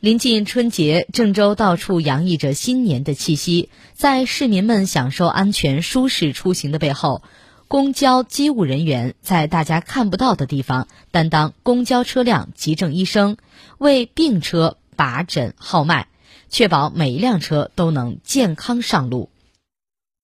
临近春节郑州到处洋溢着新年的气息。在市民们享受安全舒适出行的背后公交机务人员在大家看不到的地方担当公交车辆急症医生为病车把诊号脉确保每一辆车都能健康上路。